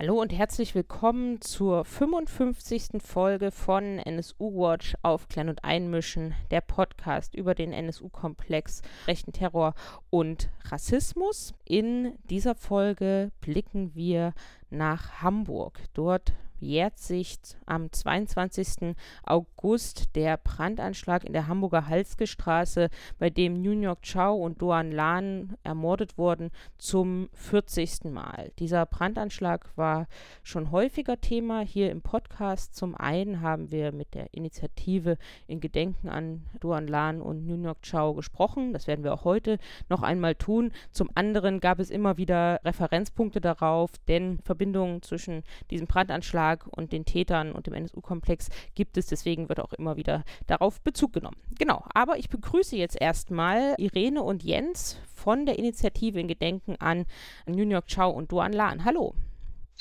Hallo und herzlich willkommen zur 55. Folge von NSU Watch auf Klein und Einmischen, der Podcast über den NSU-Komplex, rechten Terror und Rassismus. In dieser Folge blicken wir nach Hamburg. Dort jährt sich am 22. August der Brandanschlag in der Hamburger Halske Straße, bei dem New York Chow und Doan Lan ermordet wurden, zum 40. Mal. Dieser Brandanschlag war schon häufiger Thema hier im Podcast. Zum einen haben wir mit der Initiative in Gedenken an Doan Lan und New York Chow gesprochen. Das werden wir auch heute noch einmal tun. Zum anderen gab es immer wieder Referenzpunkte darauf, denn Verbindungen zwischen diesem Brandanschlag Anschlag und den Tätern und dem NSU-Komplex gibt es. Deswegen wird auch immer wieder darauf Bezug genommen. Genau, aber ich begrüße jetzt erstmal Irene und Jens von der Initiative in Gedenken an New York Chow und Duan Lan. Hallo.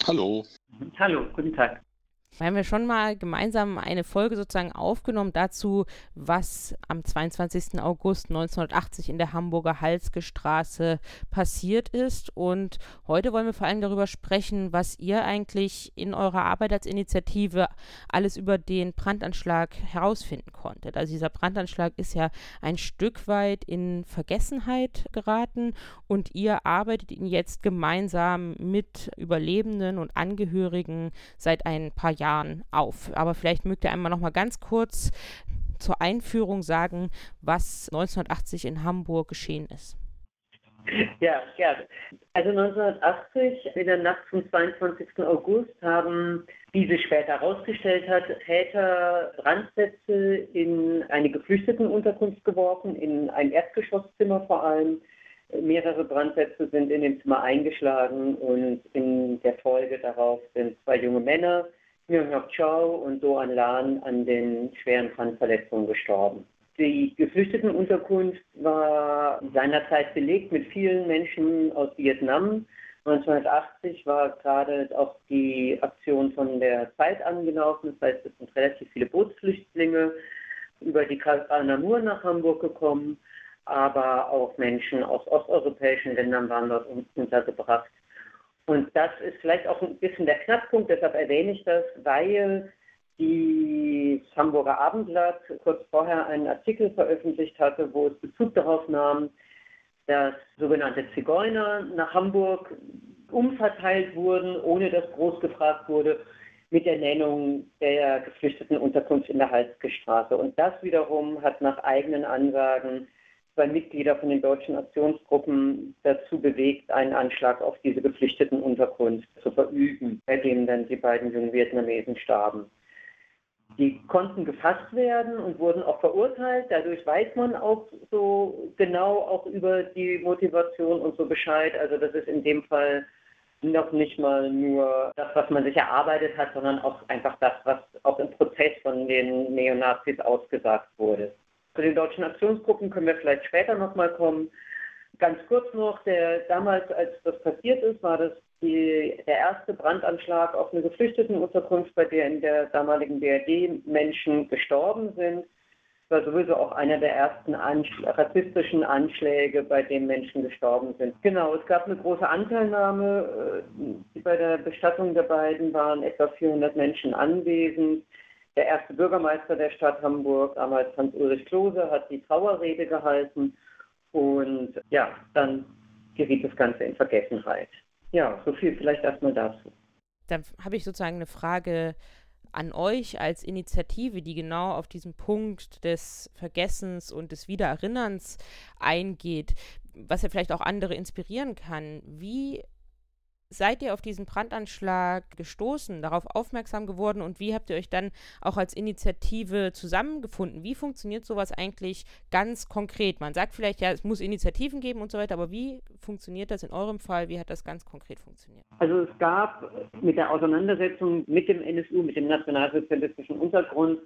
Hallo. Hallo, guten Tag. Wir haben ja schon mal gemeinsam eine Folge sozusagen aufgenommen dazu, was am 22. August 1980 in der Hamburger Halske Straße passiert ist. Und heute wollen wir vor allem darüber sprechen, was ihr eigentlich in eurer Arbeit als Initiative alles über den Brandanschlag herausfinden konntet. Also dieser Brandanschlag ist ja ein Stück weit in Vergessenheit geraten und ihr arbeitet ihn jetzt gemeinsam mit Überlebenden und Angehörigen seit ein paar Jahren Jahren auf. Aber vielleicht mögt ihr einmal noch mal ganz kurz zur Einführung sagen, was 1980 in Hamburg geschehen ist. Ja, gerne. Also 1980, in der Nacht zum 22. August, haben, wie sich später herausgestellt hat, Täter Brandsätze in eine Geflüchtetenunterkunft geworfen, in ein Erdgeschosszimmer vor allem. Mehrere Brandsätze sind in dem Zimmer eingeschlagen und in der Folge darauf sind zwei junge Männer Myung-Hyuk Chow und Do-An Lan an den schweren Brandverletzungen gestorben. Die Geflüchtetenunterkunft war seinerzeit belegt mit vielen Menschen aus Vietnam. 1980 war gerade auch die Aktion von der Zeit angelaufen. Das heißt, es sind relativ viele Bootsflüchtlinge über die Namur nach Hamburg gekommen, aber auch Menschen aus osteuropäischen Ländern waren dort untergebracht. Und das ist vielleicht auch ein bisschen der Knackpunkt, deshalb erwähne ich das, weil die Hamburger Abendblatt kurz vorher einen Artikel veröffentlicht hatte, wo es Bezug darauf nahm, dass sogenannte Zigeuner nach Hamburg umverteilt wurden, ohne dass groß gefragt wurde, mit der Nennung der geflüchteten Unterkunft in der Halsgestraße. Und das wiederum hat nach eigenen Ansagen zwei Mitglieder von den deutschen Aktionsgruppen dazu bewegt, einen Anschlag auf diese geflüchteten Unterkunft zu verüben, bei dem dann die beiden jungen Vietnamesen starben. Die konnten gefasst werden und wurden auch verurteilt. Dadurch weiß man auch so genau auch über die Motivation und so Bescheid. Also das ist in dem Fall noch nicht mal nur das, was man sich erarbeitet hat, sondern auch einfach das, was auch im Prozess von den Neonazis ausgesagt wurde. Zu den deutschen Aktionsgruppen können wir vielleicht später nochmal kommen. Ganz kurz noch, der, damals, als das passiert ist, war das die, der erste Brandanschlag auf eine Geflüchtetenunterkunft, bei der in der damaligen BRD Menschen gestorben sind. Das war sowieso auch einer der ersten Anschl rassistischen Anschläge, bei denen Menschen gestorben sind. Genau, es gab eine große Anteilnahme. Äh, bei der Bestattung der beiden waren etwa 400 Menschen anwesend. Der erste Bürgermeister der Stadt Hamburg, damals Hans-Ulrich Klose, hat die Trauerrede gehalten und ja, dann geriet das Ganze in Vergessenheit. Ja, so viel vielleicht erstmal dazu. Dann habe ich sozusagen eine Frage an euch als Initiative, die genau auf diesen Punkt des Vergessens und des Wiedererinnerns eingeht, was ja vielleicht auch andere inspirieren kann. Wie seid ihr auf diesen Brandanschlag gestoßen, darauf aufmerksam geworden und wie habt ihr euch dann auch als Initiative zusammengefunden? Wie funktioniert sowas eigentlich ganz konkret? Man sagt vielleicht, ja, es muss Initiativen geben und so weiter, aber wie funktioniert das in eurem Fall? Wie hat das ganz konkret funktioniert? Also es gab mit der Auseinandersetzung mit dem NSU, mit dem nationalsozialistischen Untergrund,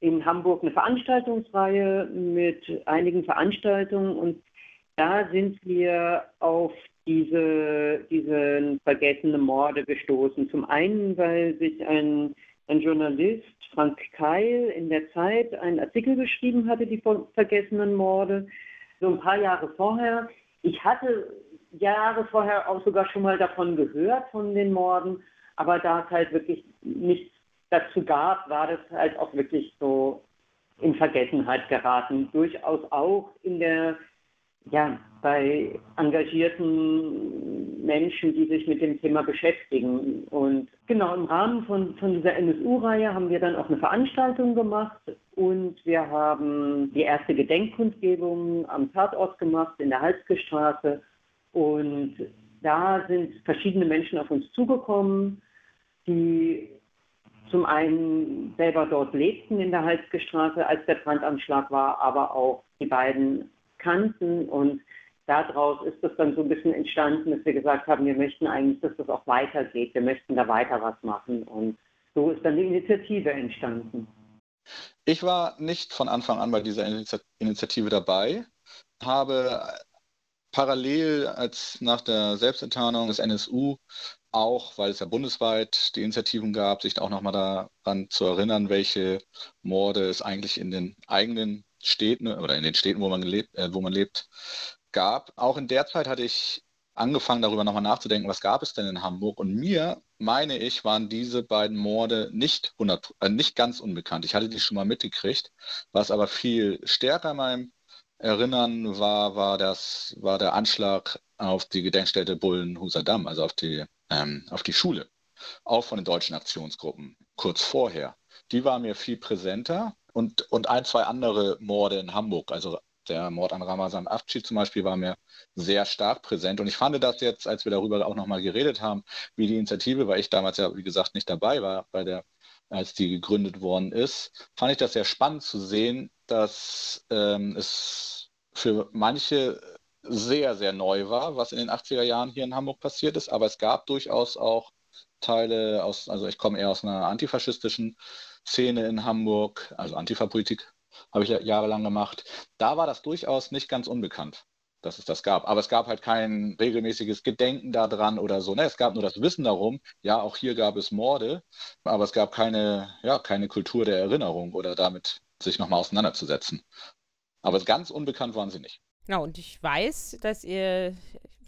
in Hamburg eine Veranstaltungsreihe mit einigen Veranstaltungen und da sind wir auf diese, diese vergessenen Morde gestoßen. Zum einen, weil sich ein, ein Journalist, Frank Keil, in der Zeit einen Artikel geschrieben hatte, die vergessenen Morde, so ein paar Jahre vorher. Ich hatte Jahre vorher auch sogar schon mal davon gehört, von den Morden, aber da es halt wirklich nichts dazu gab, war das halt auch wirklich so in Vergessenheit geraten. Durchaus auch in der, ja, bei engagierten Menschen, die sich mit dem Thema beschäftigen. Und genau im Rahmen von, von dieser NSU-Reihe haben wir dann auch eine Veranstaltung gemacht und wir haben die erste Gedenkkundgebung am Tatort gemacht in der Halske Und da sind verschiedene Menschen auf uns zugekommen, die zum einen selber dort lebten in der Halske Straße, als der Brandanschlag war, aber auch die beiden kannten und daraus ist es dann so ein bisschen entstanden, dass wir gesagt haben, wir möchten eigentlich, dass das auch weitergeht, wir möchten da weiter was machen und so ist dann die Initiative entstanden. Ich war nicht von Anfang an bei dieser Initiative dabei, habe parallel als nach der Selbstenttarnung des NSU auch, weil es ja bundesweit die Initiativen gab, sich auch nochmal daran zu erinnern, welche Morde es eigentlich in den eigenen Städten oder in den Städten, wo man, gelebt, äh, wo man lebt, gab. Auch in der Zeit hatte ich angefangen, darüber nochmal nachzudenken, was gab es denn in Hamburg? Und mir, meine ich, waren diese beiden Morde nicht, 100, äh, nicht ganz unbekannt. Ich hatte die schon mal mitgekriegt, was aber viel stärker in meinem Erinnern war, war, das, war der Anschlag auf die Gedenkstätte Bullenhuser Damm, also auf die ähm, auf die Schule, auch von den deutschen Aktionsgruppen kurz vorher. Die war mir viel präsenter und, und ein, zwei andere Morde in Hamburg, also der Mord an Ramazan Afci zum Beispiel war mir sehr stark präsent. Und ich fand das jetzt, als wir darüber auch nochmal geredet haben, wie die Initiative, weil ich damals ja, wie gesagt, nicht dabei war, bei der, als die gegründet worden ist, fand ich das sehr spannend zu sehen, dass ähm, es für manche sehr, sehr neu war, was in den 80er Jahren hier in Hamburg passiert ist. Aber es gab durchaus auch Teile aus, also ich komme eher aus einer antifaschistischen Szene in Hamburg, also Antifa-Politik habe ich jahrelang gemacht. Da war das durchaus nicht ganz unbekannt, dass es das gab. Aber es gab halt kein regelmäßiges Gedenken daran oder so. Ne? Es gab nur das Wissen darum, ja, auch hier gab es Morde, aber es gab keine, ja, keine Kultur der Erinnerung oder damit sich nochmal auseinanderzusetzen. Aber ganz unbekannt waren sie nicht. Genau, und ich weiß, dass ihr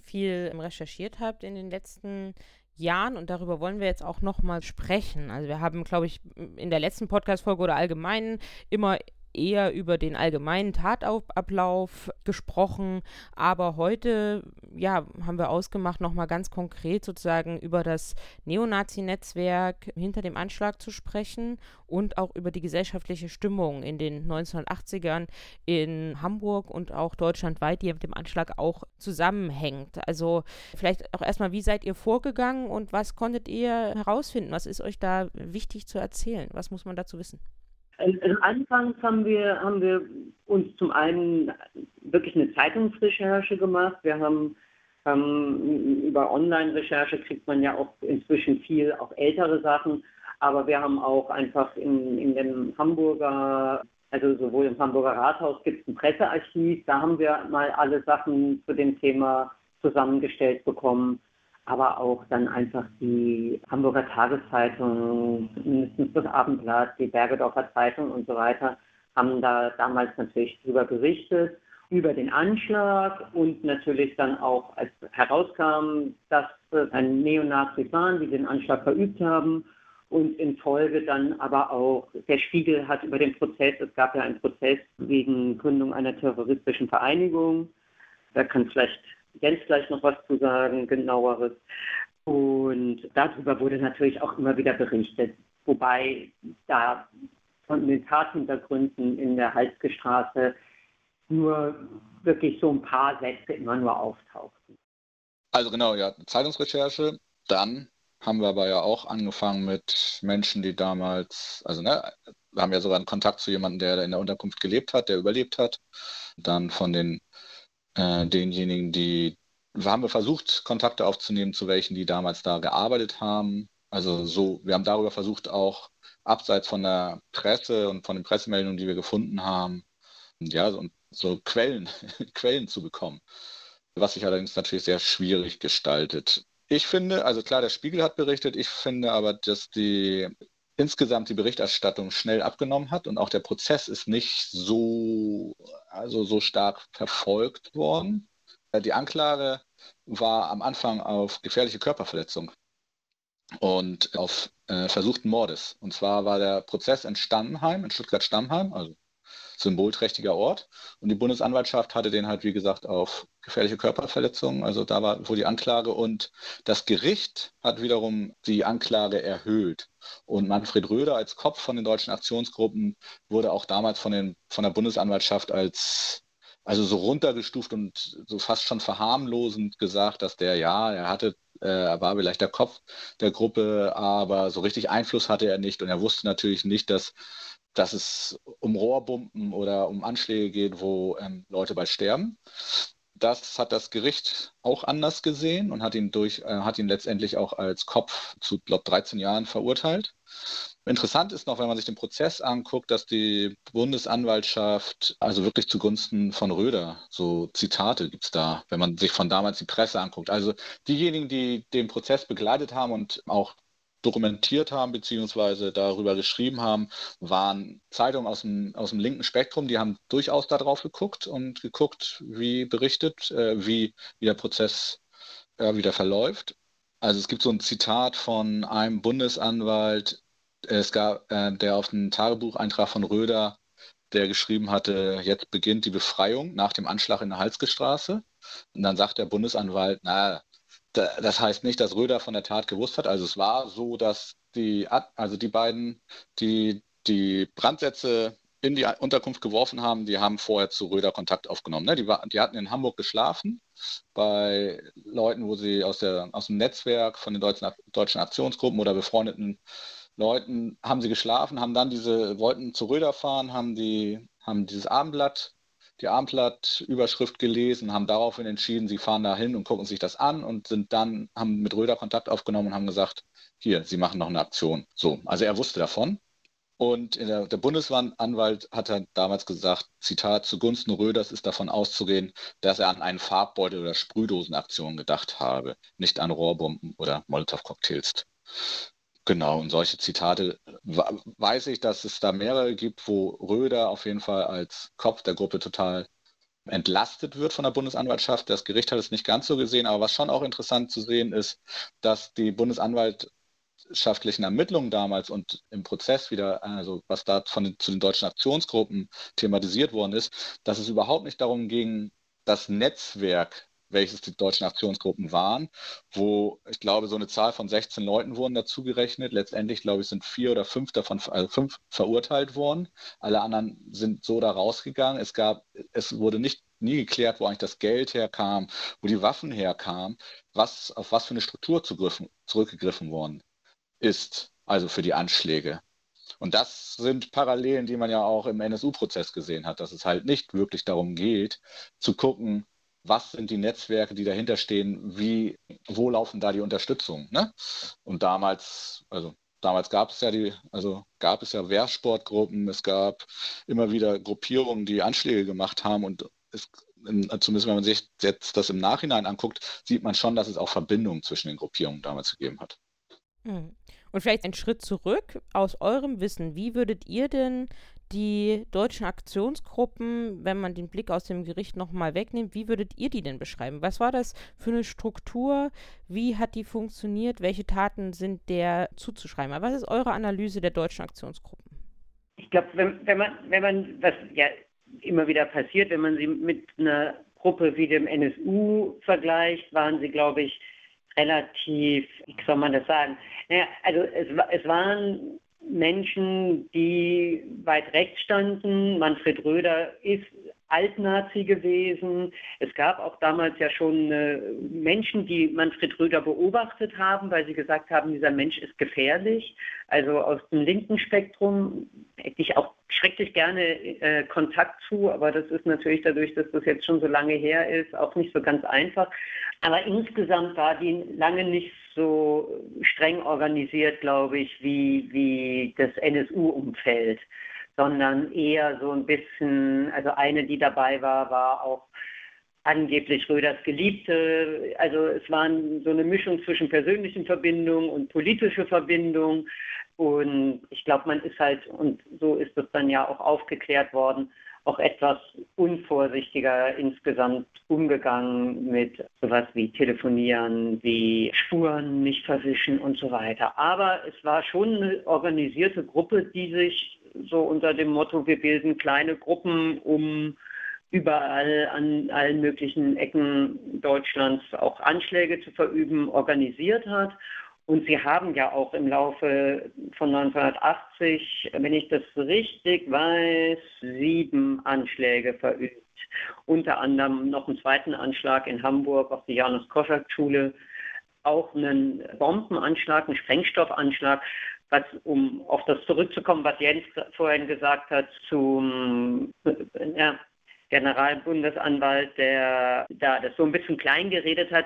viel recherchiert habt in den letzten Jahren und darüber wollen wir jetzt auch nochmal sprechen. Also wir haben, glaube ich, in der letzten Podcast-Folge oder allgemein immer eher über den allgemeinen Tatablauf gesprochen, aber heute ja, haben wir ausgemacht, nochmal ganz konkret sozusagen über das Neonazi-Netzwerk hinter dem Anschlag zu sprechen und auch über die gesellschaftliche Stimmung in den 1980ern in Hamburg und auch deutschlandweit, die mit dem Anschlag auch zusammenhängt. Also vielleicht auch erstmal, wie seid ihr vorgegangen und was konntet ihr herausfinden? Was ist euch da wichtig zu erzählen? Was muss man dazu wissen? Also Anfangs haben wir, haben wir uns zum einen wirklich eine Zeitungsrecherche gemacht. Wir haben, haben über Online-Recherche kriegt man ja auch inzwischen viel, auch ältere Sachen. Aber wir haben auch einfach in, in dem Hamburger, also sowohl im Hamburger Rathaus gibt es ein Pressearchiv. Da haben wir mal alle Sachen zu dem Thema zusammengestellt bekommen aber auch dann einfach die Hamburger Tageszeitung, mindestens das Abendblatt, die Bergedorfer Zeitung und so weiter, haben da damals natürlich darüber berichtet, über den Anschlag und natürlich dann auch, als herauskam, dass ein Neonazis waren, die den Anschlag verübt haben und in Folge dann aber auch, der Spiegel hat über den Prozess, es gab ja einen Prozess wegen Gründung einer terroristischen Vereinigung, da kann vielleicht Jens gleich noch was zu sagen, genaueres. Und darüber wurde natürlich auch immer wieder berichtet, wobei da von den Tathintergründen in der Halske Straße nur wirklich so ein paar Sätze immer nur auftauchten. Also genau, ja, Zeitungsrecherche. Dann haben wir aber ja auch angefangen mit Menschen, die damals, also ne, wir haben ja sogar einen Kontakt zu jemandem, der in der Unterkunft gelebt hat, der überlebt hat. Dann von den äh, denjenigen, die wir haben versucht, Kontakte aufzunehmen zu welchen, die damals da gearbeitet haben. Also so, wir haben darüber versucht, auch abseits von der Presse und von den Pressemeldungen, die wir gefunden haben, ja, so, so Quellen, Quellen zu bekommen. Was sich allerdings natürlich sehr schwierig gestaltet. Ich finde, also klar, der Spiegel hat berichtet, ich finde aber, dass die insgesamt die Berichterstattung schnell abgenommen hat und auch der Prozess ist nicht so, also so stark verfolgt worden. Die Anklage war am Anfang auf gefährliche Körperverletzung und auf äh, versuchten Mordes. Und zwar war der Prozess in Stammheim, in Stuttgart-Stammheim, also symbolträchtiger Ort. Und die Bundesanwaltschaft hatte den halt, wie gesagt, auf gefährliche Körperverletzungen. Also da war wohl die Anklage. Und das Gericht hat wiederum die Anklage erhöht. Und Manfred Röder als Kopf von den deutschen Aktionsgruppen wurde auch damals von, den, von der Bundesanwaltschaft als also so runtergestuft und so fast schon verharmlosend gesagt, dass der, ja, er hatte, äh, er war vielleicht der Kopf der Gruppe, aber so richtig Einfluss hatte er nicht und er wusste natürlich nicht, dass dass es um Rohrbomben oder um Anschläge geht, wo ähm, Leute bei sterben. Das hat das Gericht auch anders gesehen und hat ihn, durch, äh, hat ihn letztendlich auch als Kopf zu, glaube 13 Jahren verurteilt. Interessant ist noch, wenn man sich den Prozess anguckt, dass die Bundesanwaltschaft, also wirklich zugunsten von Röder, so Zitate gibt es da, wenn man sich von damals die Presse anguckt. Also diejenigen, die den Prozess begleitet haben und auch dokumentiert haben beziehungsweise darüber geschrieben haben, waren Zeitungen aus dem, aus dem linken Spektrum, die haben durchaus darauf geguckt und geguckt, wie berichtet, äh, wie, wie der Prozess äh, wieder verläuft. Also es gibt so ein Zitat von einem Bundesanwalt, es gab, äh, der auf den Tagebucheintrag von Röder, der geschrieben hatte, jetzt beginnt die Befreiung nach dem Anschlag in der Halsgestraße. Und dann sagt der Bundesanwalt, na, das heißt nicht, dass Röder von der Tat gewusst hat. Also es war so, dass die, also die beiden, die die Brandsätze in die Unterkunft geworfen haben, die haben vorher zu Röder Kontakt aufgenommen. Ne? Die, war, die hatten in Hamburg geschlafen bei Leuten, wo sie aus, der, aus dem Netzwerk von den deutschen, deutschen Aktionsgruppen oder befreundeten Leuten haben sie geschlafen, haben dann diese, wollten zu Röder fahren, haben die, haben dieses Abendblatt die Abendblatt-Überschrift gelesen, haben daraufhin entschieden, sie fahren da hin und gucken sich das an und sind dann, haben mit Röder Kontakt aufgenommen und haben gesagt, hier, sie machen noch eine Aktion. So, also er wusste davon. Und der, der Bundesanwalt hat dann damals gesagt, Zitat, zugunsten Röders ist davon auszugehen, dass er an einen Farbbeutel- oder Sprühdosenaktion gedacht habe, nicht an Rohrbomben oder Molotow-Cocktails. Genau, und solche Zitate weiß ich, dass es da mehrere gibt, wo Röder auf jeden Fall als Kopf der Gruppe total entlastet wird von der Bundesanwaltschaft. Das Gericht hat es nicht ganz so gesehen, aber was schon auch interessant zu sehen ist, dass die bundesanwaltschaftlichen Ermittlungen damals und im Prozess wieder, also was da von zu den deutschen Aktionsgruppen thematisiert worden ist, dass es überhaupt nicht darum ging, das Netzwerk welches die deutschen Aktionsgruppen waren, wo ich glaube, so eine Zahl von 16 Leuten wurden dazu gerechnet. Letztendlich, glaube ich, sind vier oder fünf davon, also fünf verurteilt worden. Alle anderen sind so da rausgegangen. Es gab, es wurde nicht nie geklärt, wo eigentlich das Geld herkam, wo die Waffen herkamen, was, auf was für eine Struktur zurückgegriffen worden ist, also für die Anschläge. Und das sind Parallelen, die man ja auch im NSU-Prozess gesehen hat, dass es halt nicht wirklich darum geht, zu gucken, was sind die Netzwerke, die dahinter stehen, wie, wo laufen da die Unterstützung. Ne? Und damals, also damals gab es ja die, also gab es ja Wehrsportgruppen, es gab immer wieder Gruppierungen, die Anschläge gemacht haben und es, zumindest wenn man sich jetzt das im Nachhinein anguckt, sieht man schon, dass es auch Verbindungen zwischen den Gruppierungen damals gegeben hat. Hm. Und vielleicht einen Schritt zurück aus eurem Wissen. Wie würdet ihr denn die deutschen Aktionsgruppen, wenn man den Blick aus dem Gericht nochmal wegnimmt, wie würdet ihr die denn beschreiben? Was war das für eine Struktur? Wie hat die funktioniert? Welche Taten sind der zuzuschreiben? was ist eure Analyse der deutschen Aktionsgruppen? Ich glaube, wenn, wenn, man, wenn man, was ja immer wieder passiert, wenn man sie mit einer Gruppe wie dem NSU vergleicht, waren sie, glaube ich, relativ, wie soll man das sagen? Naja, also es, es waren Menschen, die weit rechts standen. Manfred Röder ist Altnazi gewesen. Es gab auch damals ja schon äh, Menschen, die Manfred Röder beobachtet haben, weil sie gesagt haben, dieser Mensch ist gefährlich. Also aus dem linken Spektrum hätte ich auch schrecklich gerne äh, Kontakt zu, aber das ist natürlich dadurch, dass das jetzt schon so lange her ist, auch nicht so ganz einfach. Aber insgesamt war die lange nicht so streng organisiert, glaube ich, wie, wie das NSU-Umfeld sondern eher so ein bisschen, also eine, die dabei war, war auch angeblich Röders Geliebte. Also es war so eine Mischung zwischen persönlichen Verbindungen und politische Verbindungen. Und ich glaube, man ist halt, und so ist es dann ja auch aufgeklärt worden, auch etwas unvorsichtiger insgesamt umgegangen mit sowas wie Telefonieren, wie Spuren nicht verwischen und so weiter. Aber es war schon eine organisierte Gruppe, die sich so unter dem Motto, wir bilden kleine Gruppen, um überall an allen möglichen Ecken Deutschlands auch Anschläge zu verüben, organisiert hat. Und sie haben ja auch im Laufe von 1980, wenn ich das richtig weiß, sieben Anschläge verübt. Unter anderem noch einen zweiten Anschlag in Hamburg auf die Janus Koschak Schule, auch einen Bombenanschlag, einen Sprengstoffanschlag, was, um auf das zurückzukommen, was Jens vorhin gesagt hat, zum ja, Generalbundesanwalt, der da das so ein bisschen klein geredet hat.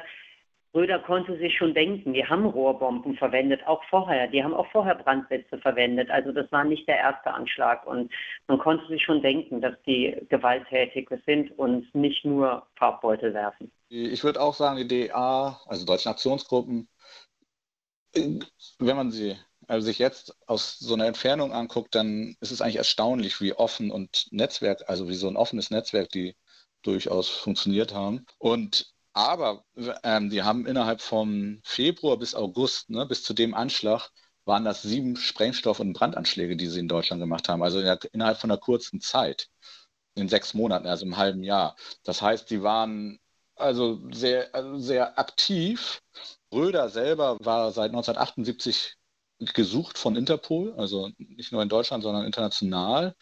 Röder konnte sich schon denken, die haben Rohrbomben verwendet, auch vorher. Die haben auch vorher Brandsätze verwendet. Also das war nicht der erste Anschlag. Und man konnte sich schon denken, dass die gewalttätig sind und nicht nur Farbbeutel werfen. Ich würde auch sagen, die DA, also Deutsche Aktionsgruppen, wenn man sie also sich jetzt aus so einer Entfernung anguckt, dann ist es eigentlich erstaunlich, wie offen und Netzwerk, also wie so ein offenes Netzwerk, die durchaus funktioniert haben. Und aber ähm, die haben innerhalb vom Februar bis August, ne, bis zu dem Anschlag, waren das sieben Sprengstoff- und Brandanschläge, die sie in Deutschland gemacht haben. Also in der, innerhalb von einer kurzen Zeit, in sechs Monaten, also im halben Jahr. Das heißt, die waren also sehr, also sehr aktiv. Röder selber war seit 1978 gesucht von Interpol, also nicht nur in Deutschland, sondern international.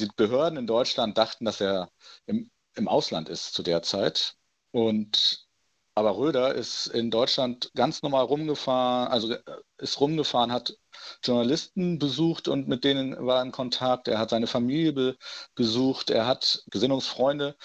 Die Behörden in Deutschland dachten, dass er im, im Ausland ist zu der Zeit. Und aber Röder ist in Deutschland ganz normal rumgefahren, also äh, ist rumgefahren, hat Journalisten besucht und mit denen war in Kontakt. Er hat seine Familie be besucht, er hat Gesinnungsfreunde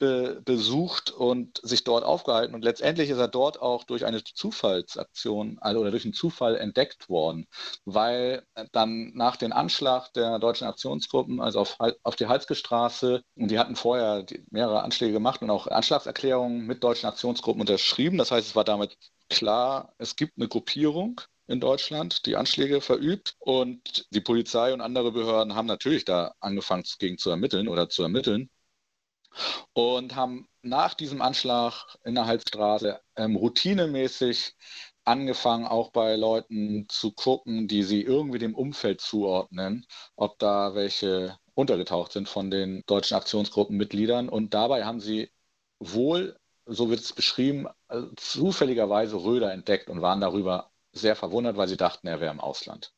be besucht und sich dort aufgehalten. Und letztendlich ist er dort auch durch eine Zufallsaktion also, oder durch einen Zufall entdeckt worden, weil dann nach dem Anschlag der deutschen Aktionsgruppen, also auf, auf die Halske Straße, und die hatten vorher mehrere Anschläge gemacht und auch Anschlagserklärungen mit deutschen Aktionsgruppen unterschrieben. Das heißt, es war damit klar, es gibt eine Gruppierung, in Deutschland, die Anschläge verübt. Und die Polizei und andere Behörden haben natürlich da angefangen, gegen zu ermitteln oder zu ermitteln und haben nach diesem Anschlag in der Halsstraße ähm, routinemäßig angefangen, auch bei Leuten zu gucken, die sie irgendwie dem Umfeld zuordnen, ob da welche untergetaucht sind von den deutschen Aktionsgruppenmitgliedern. Und dabei haben sie wohl, so wird es beschrieben, äh, zufälligerweise Röder entdeckt und waren darüber sehr verwundert, weil sie dachten, er wäre im Ausland.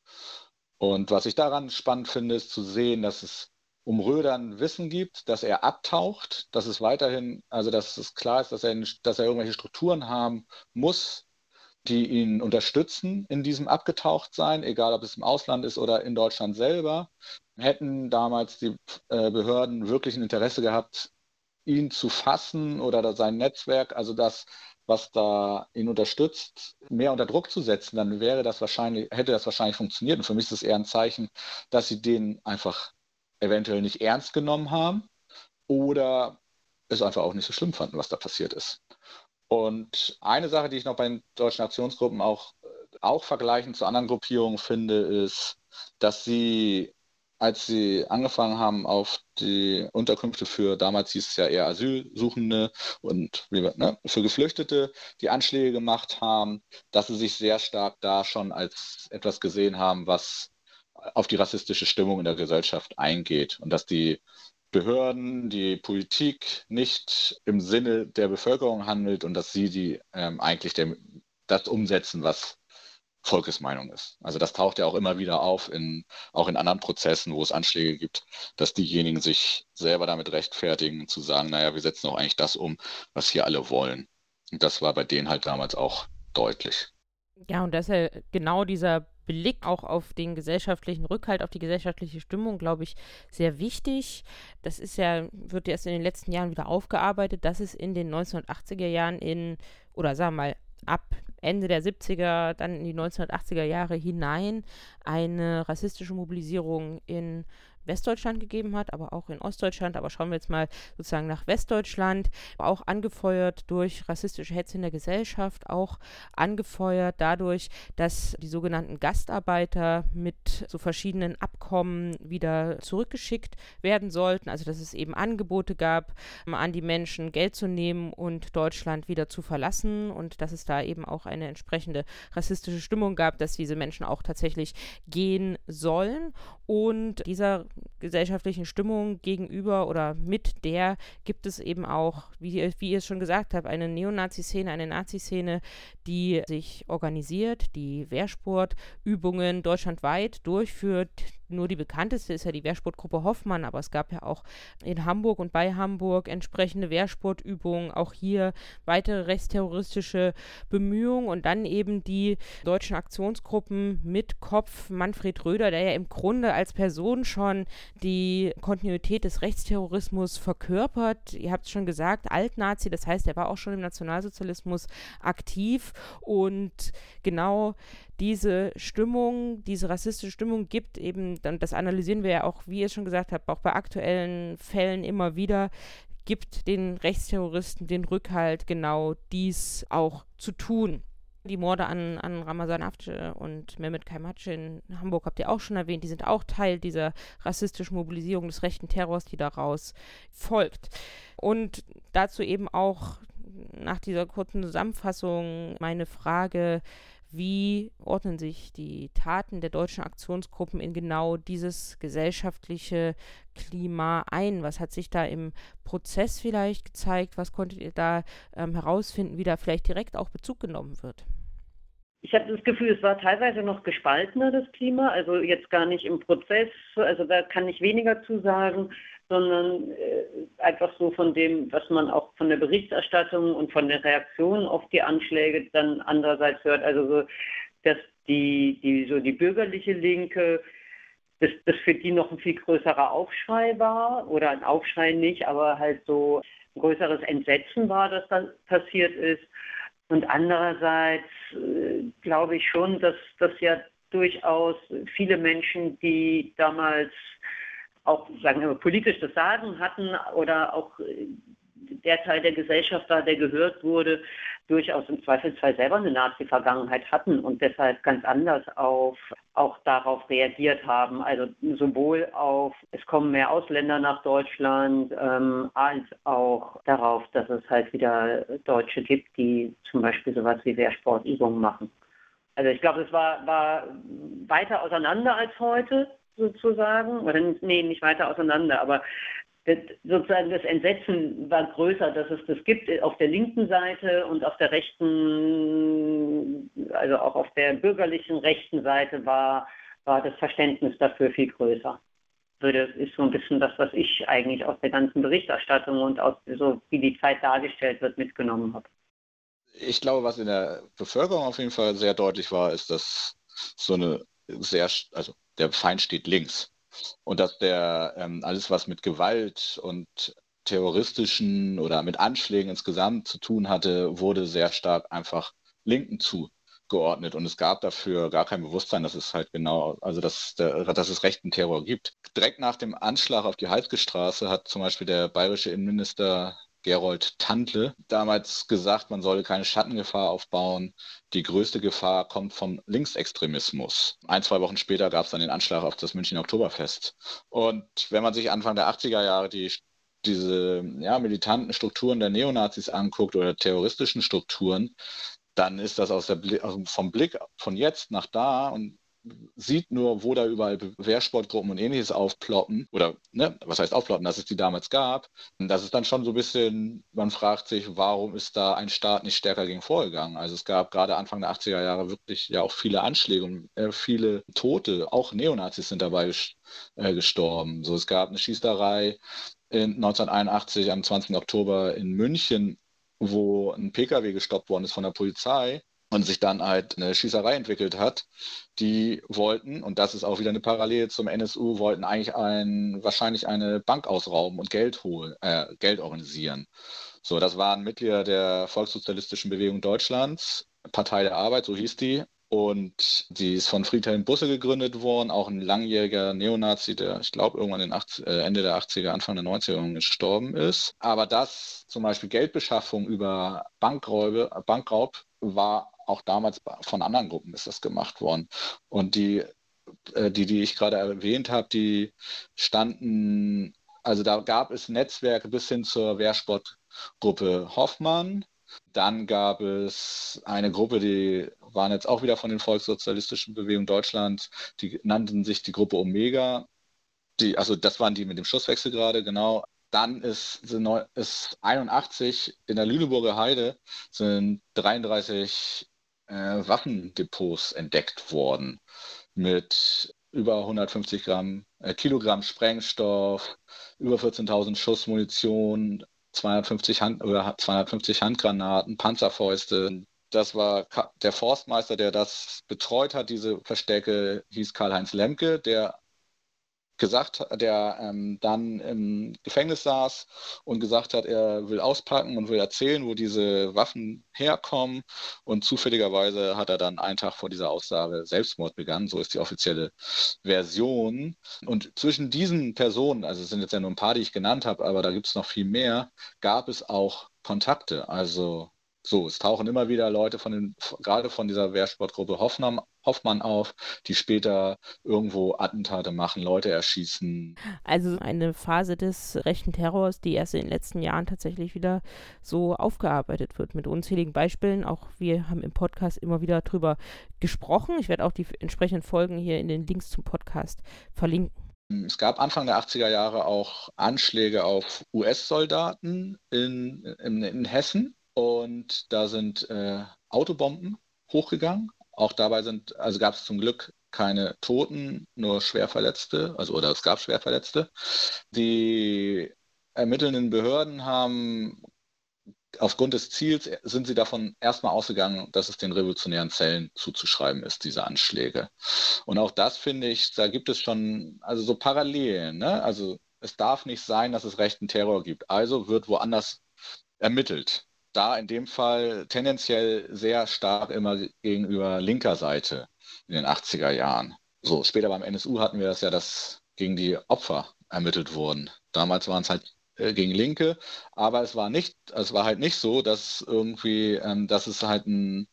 Und was ich daran spannend finde, ist zu sehen, dass es um Rödern Wissen gibt, dass er abtaucht, dass es weiterhin, also dass es klar ist, dass er, dass er irgendwelche Strukturen haben muss, die ihn unterstützen in diesem Abgetauchtsein, egal ob es im Ausland ist oder in Deutschland selber. Hätten damals die äh, Behörden wirklich ein Interesse gehabt, ihn zu fassen oder sein Netzwerk, also das, was da ihn unterstützt, mehr unter Druck zu setzen, dann wäre das wahrscheinlich, hätte das wahrscheinlich funktioniert. Und für mich ist es eher ein Zeichen, dass sie den einfach eventuell nicht ernst genommen haben oder es einfach auch nicht so schlimm fanden, was da passiert ist. Und eine Sache, die ich noch bei den deutschen Aktionsgruppen auch, auch vergleichend zu anderen Gruppierungen finde, ist, dass sie, als sie angefangen haben, auf die Unterkünfte für, damals hieß es ja eher Asylsuchende und ne, für Geflüchtete, die Anschläge gemacht haben, dass sie sich sehr stark da schon als etwas gesehen haben, was auf die rassistische Stimmung in der Gesellschaft eingeht und dass die Behörden, die Politik nicht im Sinne der Bevölkerung handelt und dass sie die ähm, eigentlich der, das umsetzen, was Volkesmeinung ist. Also das taucht ja auch immer wieder auf, in, auch in anderen Prozessen, wo es Anschläge gibt, dass diejenigen sich selber damit rechtfertigen, zu sagen, naja, wir setzen auch eigentlich das um, was hier alle wollen. Und das war bei denen halt damals auch deutlich. Ja, und das ist ja genau dieser Blick auch auf den gesellschaftlichen Rückhalt, auf die gesellschaftliche Stimmung, glaube ich, sehr wichtig. Das ist ja, wird erst in den letzten Jahren wieder aufgearbeitet, dass es in den 1980er Jahren in, oder sagen wir mal, ab Ende der 70er, dann in die 1980er Jahre hinein eine rassistische Mobilisierung in Westdeutschland gegeben hat, aber auch in Ostdeutschland. Aber schauen wir jetzt mal sozusagen nach Westdeutschland, auch angefeuert durch rassistische Hetze in der Gesellschaft, auch angefeuert dadurch, dass die sogenannten Gastarbeiter mit so verschiedenen Abkommen wieder zurückgeschickt werden sollten. Also dass es eben Angebote gab, an die Menschen Geld zu nehmen und Deutschland wieder zu verlassen und dass es da eben auch eine entsprechende rassistische Stimmung gab, dass diese Menschen auch tatsächlich gehen sollen. Und dieser gesellschaftlichen Stimmung gegenüber oder mit der gibt es eben auch, wie, wie ihr es schon gesagt habt, eine Neonazi-Szene, eine Nazi-Szene, die sich organisiert, die Wehrsportübungen deutschlandweit durchführt, nur die bekannteste ist ja die Wehrsportgruppe Hoffmann, aber es gab ja auch in Hamburg und bei Hamburg entsprechende Wehrsportübungen, auch hier weitere rechtsterroristische Bemühungen und dann eben die deutschen Aktionsgruppen mit Kopf Manfred Röder, der ja im Grunde als Person schon die Kontinuität des Rechtsterrorismus verkörpert. Ihr habt es schon gesagt, Altnazi, das heißt, er war auch schon im Nationalsozialismus aktiv und genau diese Stimmung, diese rassistische Stimmung gibt eben, und das analysieren wir ja auch, wie ihr schon gesagt habt, auch bei aktuellen Fällen immer wieder, gibt den Rechtsterroristen den Rückhalt, genau dies auch zu tun. Die Morde an, an Ramazan Afce und Mehmet Kaimace in Hamburg habt ihr auch schon erwähnt. Die sind auch Teil dieser rassistischen Mobilisierung des rechten Terrors, die daraus folgt. Und dazu eben auch nach dieser kurzen Zusammenfassung meine Frage, wie ordnen sich die Taten der deutschen Aktionsgruppen in genau dieses gesellschaftliche Klima ein? Was hat sich da im Prozess vielleicht gezeigt? Was konntet ihr da ähm, herausfinden, wie da vielleicht direkt auch Bezug genommen wird? Ich habe das Gefühl, es war teilweise noch gespaltener, das Klima, also jetzt gar nicht im Prozess, also da kann ich weniger zu sagen sondern äh, einfach so von dem, was man auch von der Berichterstattung und von der Reaktion auf die Anschläge dann andererseits hört. Also so, dass die, die so die bürgerliche Linke, dass das für die noch ein viel größerer Aufschrei war oder ein Aufschrei nicht, aber halt so ein größeres Entsetzen war, dass das passiert ist. Und andererseits äh, glaube ich schon, dass das ja durchaus viele Menschen, die damals auch, sagen wir, politisch das Sagen hatten oder auch äh, der Teil der Gesellschaft war, der gehört wurde, durchaus im Zweifelsfall selber eine Nazi-Vergangenheit hatten und deshalb ganz anders auf, auch darauf reagiert haben. Also sowohl auf, es kommen mehr Ausländer nach Deutschland, ähm, als auch darauf, dass es halt wieder Deutsche gibt, die zum Beispiel sowas wie Wehrsportübungen machen. Also ich glaube, es war, war weiter auseinander als heute sozusagen, oder nee, nicht weiter auseinander, aber das, sozusagen das Entsetzen war größer, dass es das gibt auf der linken Seite und auf der rechten, also auch auf der bürgerlichen rechten Seite war, war das Verständnis dafür viel größer. Das ist so ein bisschen das, was ich eigentlich aus der ganzen Berichterstattung und aus so wie die Zeit dargestellt wird, mitgenommen habe. Ich glaube, was in der Bevölkerung auf jeden Fall sehr deutlich war, ist, dass so eine sehr, also der Feind steht links. Und dass der ähm, alles, was mit Gewalt und terroristischen oder mit Anschlägen insgesamt zu tun hatte, wurde sehr stark einfach Linken zugeordnet. Und es gab dafür gar kein Bewusstsein, dass es halt genau, also dass, dass es rechten Terror gibt. Direkt nach dem Anschlag auf die Halsgestraße hat zum Beispiel der bayerische Innenminister Gerold Tandle damals gesagt, man solle keine Schattengefahr aufbauen. Die größte Gefahr kommt vom Linksextremismus. Ein, zwei Wochen später gab es dann den Anschlag auf das München Oktoberfest. Und wenn man sich Anfang der 80er Jahre die diese ja, militanten Strukturen der Neonazis anguckt oder terroristischen Strukturen, dann ist das aus der, also vom Blick von jetzt nach da und sieht nur, wo da überall Wehrsportgruppen und ähnliches aufploppen oder ne, was heißt aufploppen, dass es die damals gab. Und das ist dann schon so ein bisschen, man fragt sich, warum ist da ein Staat nicht stärker gegen vorgegangen? Also es gab gerade Anfang der 80er Jahre wirklich ja auch viele Anschläge und äh, viele Tote, auch Neonazis sind dabei äh, gestorben. So, es gab eine Schießerei in 1981 am 20. Oktober in München, wo ein Pkw gestoppt worden ist von der Polizei und sich dann halt eine Schießerei entwickelt hat. Die wollten, und das ist auch wieder eine Parallele zum NSU, wollten eigentlich ein, wahrscheinlich eine Bank ausrauben und Geld holen, äh, Geld organisieren. So, das waren Mitglieder der Volkssozialistischen Bewegung Deutschlands, Partei der Arbeit, so hieß die. Und die ist von Friedhelm Busse gegründet worden, auch ein langjähriger Neonazi, der, ich glaube, irgendwann in 80, äh, Ende der 80er, Anfang der 90er gestorben ist. Aber das zum Beispiel Geldbeschaffung über Bankräube, Bankraub war auch damals von anderen Gruppen ist das gemacht worden. Und die, äh, die, die ich gerade erwähnt habe, die standen, also da gab es Netzwerke bis hin zur Wehrsportgruppe Hoffmann, dann gab es eine Gruppe, die waren jetzt auch wieder von den Volkssozialistischen Bewegungen Deutschlands, die nannten sich die Gruppe Omega. Die, also das waren die mit dem Schusswechsel gerade, genau. Dann ist, ist 81 in der Lüneburger Heide sind 33 äh, Waffendepots entdeckt worden mit über 150 Gramm, äh, Kilogramm Sprengstoff, über 14.000 Schuss Munition, 250, Hand, oder 250 Handgranaten, Panzerfäuste. Das war der Forstmeister, der das betreut hat. Diese Verstecke hieß Karl-Heinz Lemke, der gesagt, der ähm, dann im Gefängnis saß und gesagt hat, er will auspacken und will erzählen, wo diese Waffen herkommen. Und zufälligerweise hat er dann einen Tag vor dieser Aussage Selbstmord begangen. So ist die offizielle Version. Und zwischen diesen Personen, also es sind jetzt ja nur ein paar, die ich genannt habe, aber da gibt es noch viel mehr, gab es auch Kontakte. Also so, es tauchen immer wieder Leute von den, gerade von dieser Wehrsportgruppe Hoffmann, Hoffmann auf, die später irgendwo Attentate machen, Leute erschießen. Also eine Phase des rechten Terrors, die erst in den letzten Jahren tatsächlich wieder so aufgearbeitet wird mit unzähligen Beispielen. Auch wir haben im Podcast immer wieder drüber gesprochen. Ich werde auch die entsprechenden Folgen hier in den Links zum Podcast verlinken. Es gab Anfang der 80er Jahre auch Anschläge auf US-Soldaten in, in, in Hessen und da sind äh, Autobomben hochgegangen. Auch dabei sind, also gab es zum Glück keine Toten, nur Schwerverletzte, also oder es gab Schwerverletzte. Die ermittelnden Behörden haben aufgrund des Ziels sind sie davon erstmal ausgegangen, dass es den revolutionären Zellen zuzuschreiben ist, diese Anschläge. Und auch das finde ich, da gibt es schon, also so Parallelen. Ne? Also es darf nicht sein, dass es rechten Terror gibt. Also wird woanders ermittelt da in dem Fall tendenziell sehr stark immer gegenüber linker Seite in den 80er Jahren. So, später beim NSU hatten wir das ja, dass gegen die Opfer ermittelt wurden. Damals waren es halt äh, gegen Linke, aber es war nicht, es war halt nicht so, dass irgendwie, ähm, dass es halt ein,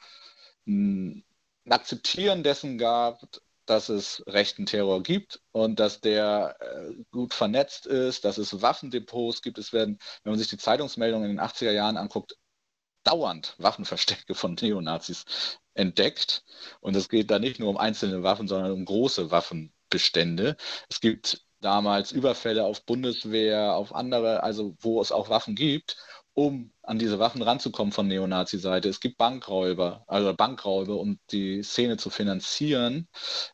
ein Akzeptieren dessen gab, dass es rechten Terror gibt und dass der äh, gut vernetzt ist, dass es Waffendepots gibt. Es werden, wenn man sich die Zeitungsmeldungen in den 80er Jahren anguckt, dauernd Waffenverstecke von Neonazis entdeckt. Und es geht da nicht nur um einzelne Waffen, sondern um große Waffenbestände. Es gibt damals Überfälle auf Bundeswehr, auf andere, also wo es auch Waffen gibt um an diese Waffen ranzukommen von Neonazi-Seite. Es gibt Bankräuber, also Bankräuber, um die Szene zu finanzieren.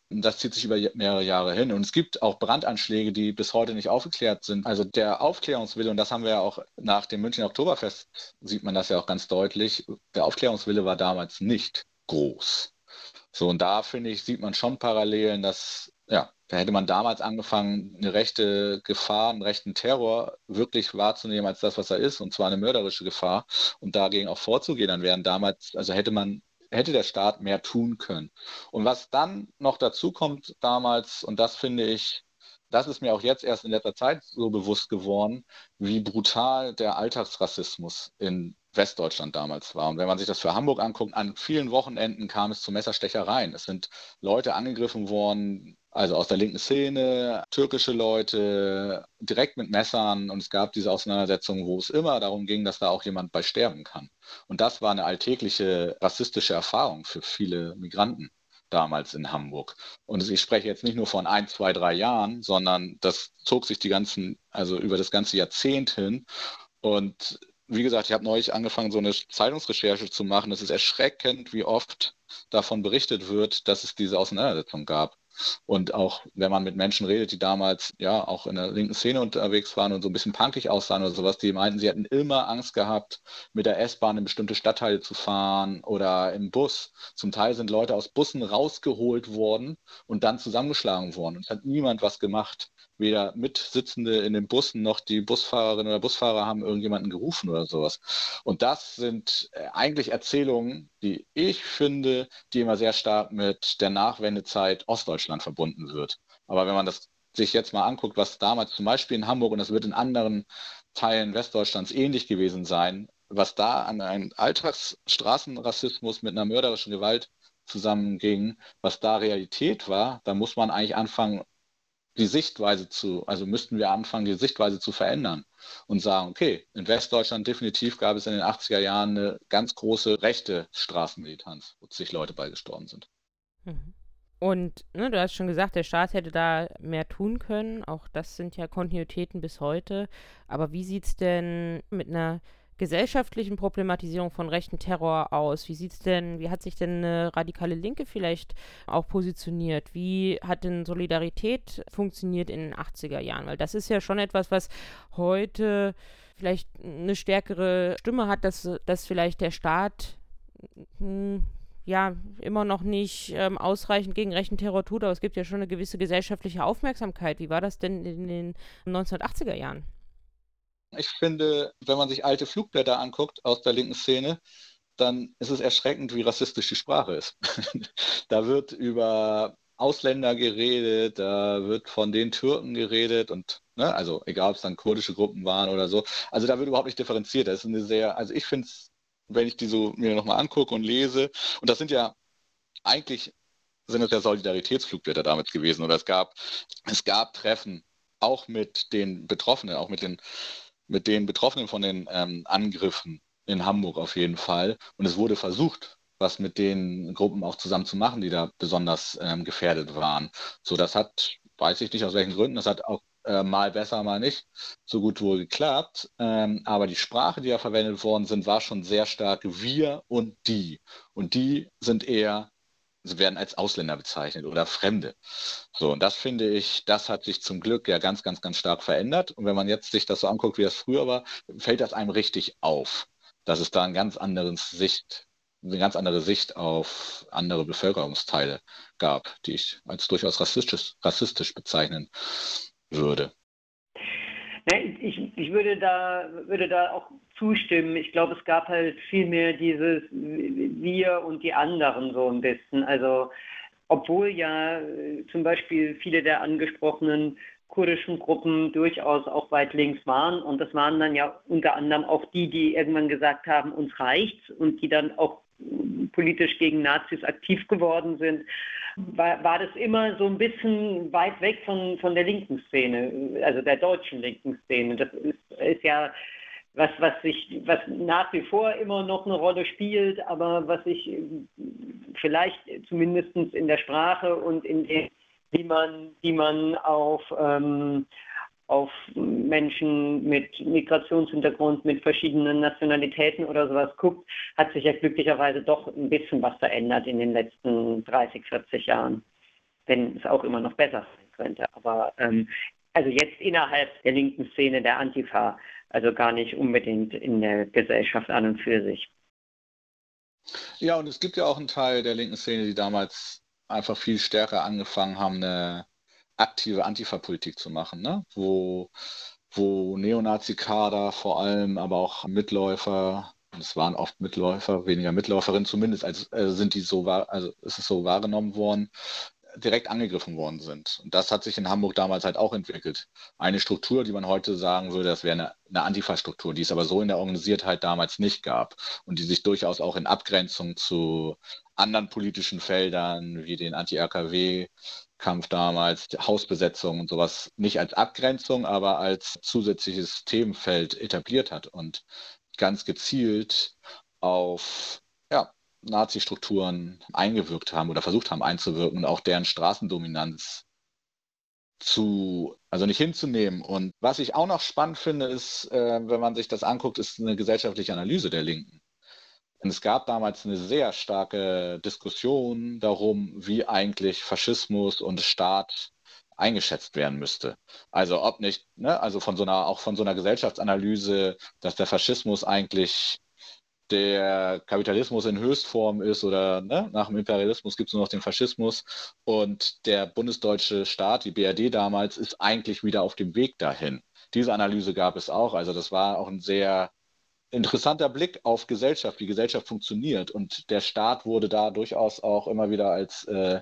Das zieht sich über mehrere Jahre hin. Und es gibt auch Brandanschläge, die bis heute nicht aufgeklärt sind. Also der Aufklärungswille, und das haben wir ja auch nach dem München Oktoberfest, sieht man das ja auch ganz deutlich, der Aufklärungswille war damals nicht groß. So, und da finde ich, sieht man schon Parallelen, dass ja, da hätte man damals angefangen, eine rechte Gefahr, einen rechten Terror wirklich wahrzunehmen als das, was er ist, und zwar eine mörderische Gefahr und dagegen auch vorzugehen. Dann wären damals, also hätte man, hätte der Staat mehr tun können. Und was dann noch dazu kommt damals, und das finde ich, das ist mir auch jetzt erst in letzter Zeit so bewusst geworden, wie brutal der Alltagsrassismus in Westdeutschland damals war. Und wenn man sich das für Hamburg anguckt, an vielen Wochenenden kam es zu Messerstechereien. Es sind Leute angegriffen worden, also aus der linken Szene, türkische Leute, direkt mit Messern. Und es gab diese Auseinandersetzungen, wo es immer darum ging, dass da auch jemand bei sterben kann. Und das war eine alltägliche rassistische Erfahrung für viele Migranten damals in Hamburg. Und ich spreche jetzt nicht nur von ein, zwei, drei Jahren, sondern das zog sich die ganzen, also über das ganze Jahrzehnt hin. Und wie gesagt, ich habe neulich angefangen, so eine Zeitungsrecherche zu machen. Es ist erschreckend, wie oft davon berichtet wird, dass es diese Auseinandersetzung gab. Und auch wenn man mit Menschen redet, die damals ja auch in der linken Szene unterwegs waren und so ein bisschen punkig aussahen oder sowas, die meinten, sie hätten immer Angst gehabt, mit der S-Bahn in bestimmte Stadtteile zu fahren oder im Bus. Zum Teil sind Leute aus Bussen rausgeholt worden und dann zusammengeschlagen worden. Und es hat niemand was gemacht weder Mitsitzende in den Bussen noch die Busfahrerin oder Busfahrer haben irgendjemanden gerufen oder sowas. Und das sind äh, eigentlich Erzählungen, die ich finde, die immer sehr stark mit der Nachwendezeit Ostdeutschland verbunden wird. Aber wenn man das sich jetzt mal anguckt, was damals zum Beispiel in Hamburg und das wird in anderen Teilen Westdeutschlands ähnlich gewesen sein, was da an einem Alltagsstraßenrassismus mit einer mörderischen Gewalt zusammenging, was da Realität war, da muss man eigentlich anfangen, die Sichtweise zu, also müssten wir anfangen, die Sichtweise zu verändern und sagen, okay, in Westdeutschland definitiv gab es in den 80er Jahren eine ganz große rechte Straßenmilitanz, wo zig Leute beigestorben sind. Mhm. Und ne, du hast schon gesagt, der Staat hätte da mehr tun können. Auch das sind ja Kontinuitäten bis heute. Aber wie sieht es denn mit einer gesellschaftlichen Problematisierung von rechten Terror aus? Wie sieht's denn, wie hat sich denn eine radikale Linke vielleicht auch positioniert? Wie hat denn Solidarität funktioniert in den 80er Jahren? Weil das ist ja schon etwas, was heute vielleicht eine stärkere Stimme hat, dass, dass vielleicht der Staat hm, ja immer noch nicht ähm, ausreichend gegen rechten Terror tut, aber es gibt ja schon eine gewisse gesellschaftliche Aufmerksamkeit. Wie war das denn in den 1980er Jahren? Ich finde, wenn man sich alte Flugblätter anguckt aus der linken Szene, dann ist es erschreckend, wie rassistisch die Sprache ist. da wird über Ausländer geredet, da wird von den Türken geredet und, ne, also egal, ob es dann kurdische Gruppen waren oder so. Also da wird überhaupt nicht differenziert. Das ist eine sehr, also ich finde es, wenn ich die so mir nochmal angucke und lese, und das sind ja eigentlich sind es ja Solidaritätsflugblätter damit gewesen oder es gab, es gab Treffen auch mit den Betroffenen, auch mit den mit den Betroffenen von den ähm, Angriffen in Hamburg auf jeden Fall. Und es wurde versucht, was mit den Gruppen auch zusammen zu machen, die da besonders ähm, gefährdet waren. So, das hat, weiß ich nicht aus welchen Gründen, das hat auch äh, mal besser, mal nicht so gut wohl geklappt. Ähm, aber die Sprache, die da verwendet worden sind, war schon sehr stark wir und die. Und die sind eher werden als Ausländer bezeichnet oder Fremde. So, und das finde ich, das hat sich zum Glück ja ganz, ganz, ganz stark verändert. Und wenn man jetzt sich das so anguckt, wie das früher war, fällt das einem richtig auf, dass es da ein ganz anderes Sicht, eine ganz andere Sicht auf andere Bevölkerungsteile gab, die ich als durchaus rassistisch, rassistisch bezeichnen würde. Ich, ich würde, da, würde da auch zustimmen. Ich glaube, es gab halt viel mehr dieses Wir und die anderen so ein bisschen. Also, obwohl ja äh, zum Beispiel viele der angesprochenen kurdischen Gruppen durchaus auch weit links waren. Und das waren dann ja unter anderem auch die, die irgendwann gesagt haben, uns reicht's und die dann auch politisch gegen Nazis aktiv geworden sind war, war das immer so ein bisschen weit weg von, von der linken Szene, also der deutschen linken Szene. Das ist, ist ja was, was sich, was nach wie vor immer noch eine Rolle spielt, aber was sich vielleicht zumindest in der Sprache und in dem, wie man, wie man auf ähm, auf Menschen mit Migrationshintergrund, mit verschiedenen Nationalitäten oder sowas guckt, hat sich ja glücklicherweise doch ein bisschen was verändert in den letzten 30, 40 Jahren. Wenn es auch immer noch besser sein könnte. Aber ähm, also jetzt innerhalb der linken Szene der Antifa, also gar nicht unbedingt in der Gesellschaft an und für sich. Ja, und es gibt ja auch einen Teil der linken Szene, die damals einfach viel stärker angefangen haben, eine aktive Antifa-Politik zu machen, ne? wo, wo Neonazi-Kader vor allem, aber auch Mitläufer, und es waren oft Mitläufer, weniger Mitläuferinnen zumindest, als äh, sind die so, also ist es so wahrgenommen worden, direkt angegriffen worden sind. Und das hat sich in Hamburg damals halt auch entwickelt. Eine Struktur, die man heute sagen würde, das wäre eine, eine Antifa-Struktur, die es aber so in der Organisiertheit damals nicht gab und die sich durchaus auch in Abgrenzung zu anderen politischen Feldern wie den Anti-RKW Kampf damals, Hausbesetzung und sowas nicht als Abgrenzung, aber als zusätzliches Themenfeld etabliert hat und ganz gezielt auf Nazi-Strukturen eingewirkt haben oder versucht haben einzuwirken und auch deren Straßendominanz zu, also nicht hinzunehmen. Und was ich auch noch spannend finde, ist, äh, wenn man sich das anguckt, ist eine gesellschaftliche Analyse der Linken. Und es gab damals eine sehr starke Diskussion darum, wie eigentlich Faschismus und Staat eingeschätzt werden müsste. Also ob nicht, ne, also von so einer, auch von so einer Gesellschaftsanalyse, dass der Faschismus eigentlich der Kapitalismus in Höchstform ist oder ne, nach dem Imperialismus gibt es nur noch den Faschismus und der bundesdeutsche Staat, die BRD damals, ist eigentlich wieder auf dem Weg dahin. Diese Analyse gab es auch. Also das war auch ein sehr interessanter Blick auf Gesellschaft, wie Gesellschaft funktioniert. Und der Staat wurde da durchaus auch immer wieder als äh,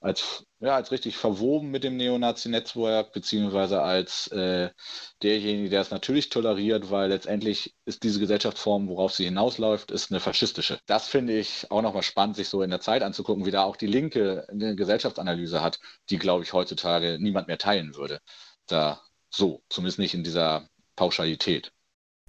als, ja, als richtig verwoben mit dem Neonazi-Netzwerk, beziehungsweise als äh, derjenige, der es natürlich toleriert, weil letztendlich ist diese Gesellschaftsform, worauf sie hinausläuft, ist eine faschistische. Das finde ich auch nochmal spannend, sich so in der Zeit anzugucken, wie da auch die Linke eine Gesellschaftsanalyse hat, die, glaube ich, heutzutage niemand mehr teilen würde. Da so, zumindest nicht in dieser Pauschalität.